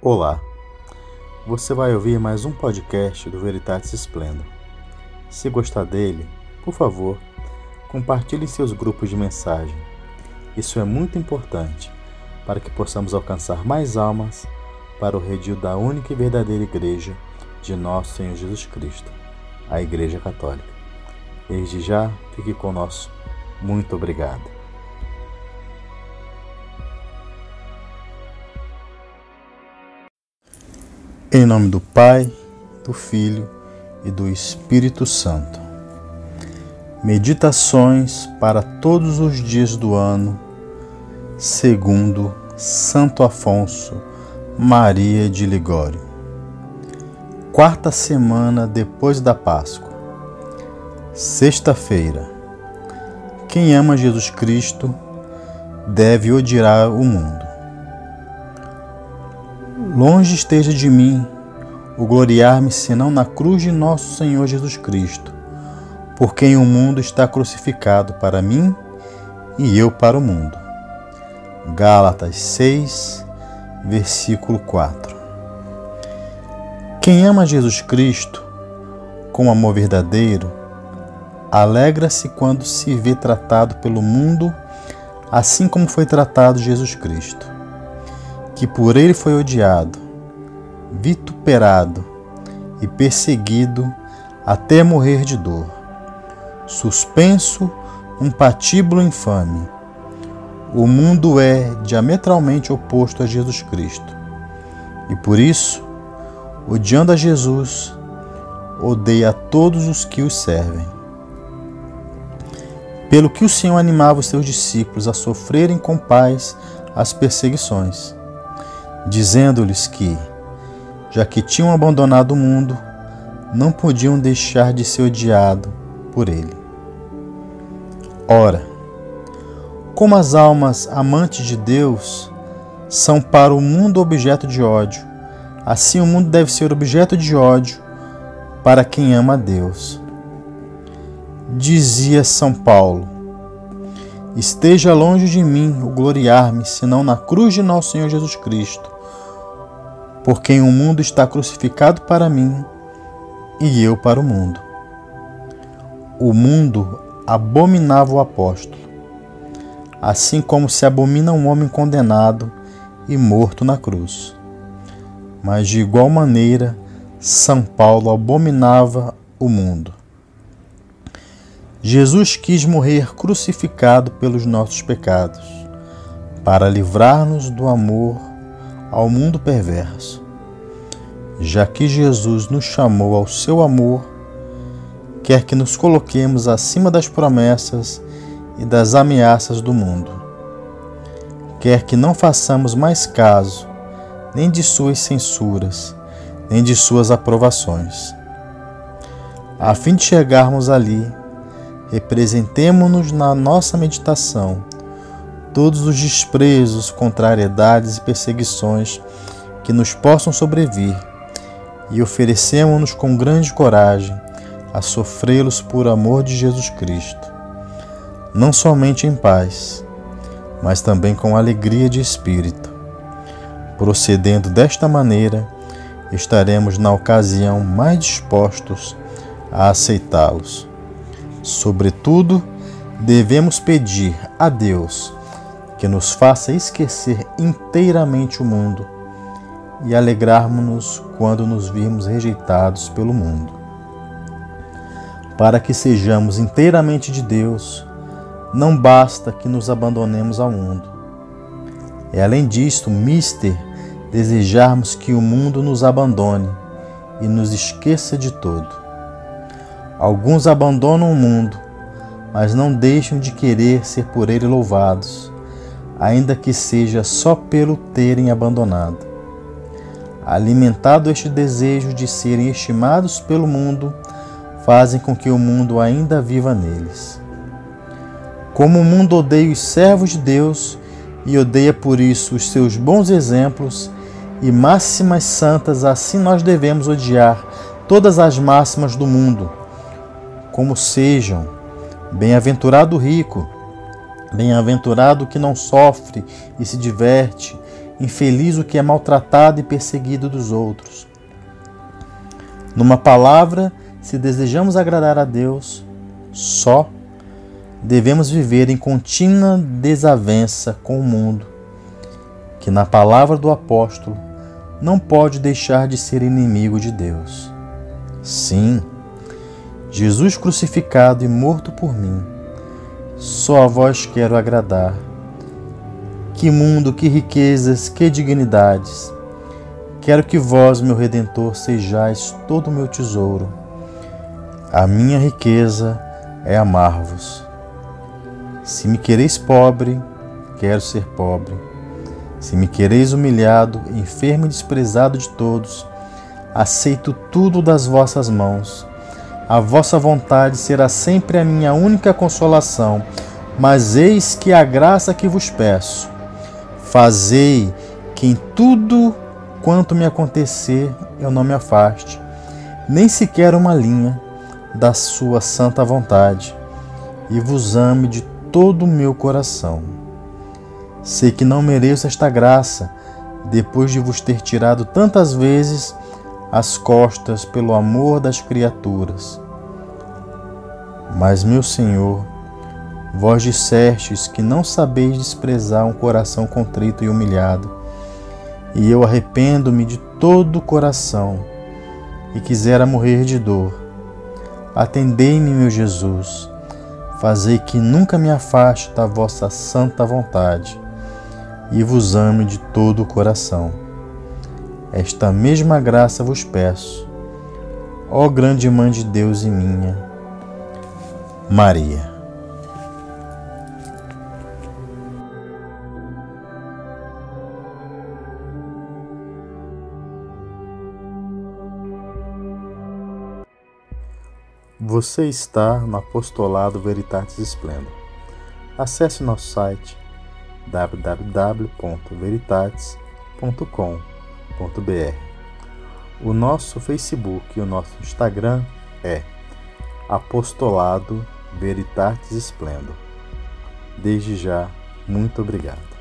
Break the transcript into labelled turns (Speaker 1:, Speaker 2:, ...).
Speaker 1: Olá, você vai ouvir mais um podcast do Veritatis Splendor. Se gostar dele, por favor, compartilhe em seus grupos de mensagem. Isso é muito importante para que possamos alcançar mais almas para o redil da única e verdadeira Igreja de nosso Senhor Jesus Cristo, a Igreja Católica. Desde já, fique conosco. Muito obrigado. Em nome do Pai, do Filho e do Espírito Santo. Meditações para todos os dias do ano, segundo Santo Afonso Maria de Ligório. Quarta semana depois da Páscoa. Sexta-feira. Quem ama Jesus Cristo deve odiar o mundo. Longe esteja de mim o gloriar-me senão na cruz de nosso Senhor Jesus Cristo, por quem o mundo está crucificado para mim e eu para o mundo. Gálatas 6, versículo 4. Quem ama Jesus Cristo com amor verdadeiro, alegra-se quando se vê tratado pelo mundo assim como foi tratado Jesus Cristo que por ele foi odiado, vituperado e perseguido até morrer de dor, suspenso um patíbulo infame. O mundo é diametralmente oposto a Jesus Cristo. E por isso, odiando a Jesus, odeia a todos os que os servem. Pelo que o Senhor animava os seus discípulos a sofrerem com paz as perseguições dizendo-lhes que, já que tinham abandonado o mundo, não podiam deixar de ser odiado por ele. Ora, como as almas amantes de Deus são para o mundo objeto de ódio, assim o mundo deve ser objeto de ódio para quem ama a Deus. Dizia São Paulo: Esteja longe de mim o gloriar-me, senão na cruz de nosso Senhor Jesus Cristo, por quem o mundo está crucificado para mim e eu para o mundo. O mundo abominava o apóstolo, assim como se abomina um homem condenado e morto na cruz. Mas de igual maneira, São Paulo abominava o mundo. Jesus quis morrer crucificado pelos nossos pecados, para livrar-nos do amor ao mundo perverso. Já que Jesus nos chamou ao seu amor, quer que nos coloquemos acima das promessas e das ameaças do mundo. Quer que não façamos mais caso nem de suas censuras, nem de suas aprovações. A fim de chegarmos ali, representemo-nos na nossa meditação todos os desprezos, contrariedades e perseguições que nos possam sobrevir e oferecemos-nos com grande coragem a sofrê-los por amor de Jesus Cristo, não somente em paz, mas também com alegria de espírito. Procedendo desta maneira, estaremos na ocasião mais dispostos a aceitá-los. Sobretudo, devemos pedir a Deus que nos faça esquecer inteiramente o mundo e alegrarmos-nos quando nos virmos rejeitados pelo mundo. Para que sejamos inteiramente de Deus, não basta que nos abandonemos ao mundo. É além disto, mister, desejarmos que o mundo nos abandone e nos esqueça de todo. Alguns abandonam o mundo, mas não deixam de querer ser por ele louvados, ainda que seja só pelo terem abandonado. Alimentado este desejo de serem estimados pelo mundo, fazem com que o mundo ainda viva neles. Como o mundo odeia os servos de Deus e odeia por isso os seus bons exemplos e máximas santas, assim nós devemos odiar todas as máximas do mundo como sejam. Bem-aventurado o rico, bem-aventurado o que não sofre e se diverte, infeliz o que é maltratado e perseguido dos outros. Numa palavra, se desejamos agradar a Deus, só devemos viver em contínua desavença com o mundo, que na palavra do apóstolo não pode deixar de ser inimigo de Deus. Sim, Jesus crucificado e morto por mim, só a vós quero agradar. Que mundo, que riquezas, que dignidades! Quero que vós, meu Redentor, sejais todo o meu tesouro. A minha riqueza é amar-vos. Se me quereis pobre, quero ser pobre. Se me quereis humilhado, enfermo e desprezado de todos, aceito tudo das vossas mãos. A vossa vontade será sempre a minha única consolação, mas eis que a graça que vos peço. Fazei que em tudo quanto me acontecer eu não me afaste, nem sequer uma linha da sua santa vontade, e vos ame de todo o meu coração. Sei que não mereço esta graça, depois de vos ter tirado tantas vezes as costas pelo amor das criaturas. Mas, meu Senhor, vós dissestes que não sabeis desprezar um coração contrito e humilhado, e eu arrependo-me de todo o coração e quisera morrer de dor. Atendei-me, meu Jesus, fazei que nunca me afaste da vossa santa vontade e vos ame de todo o coração. Esta mesma graça vos peço, ó grande Mãe de Deus e minha, Maria. Você está no Apostolado Veritatis Splendor. Acesse nosso site O nosso Facebook e o nosso Instagram é Apostolado Veritatis Splendor. Desde já, muito obrigado.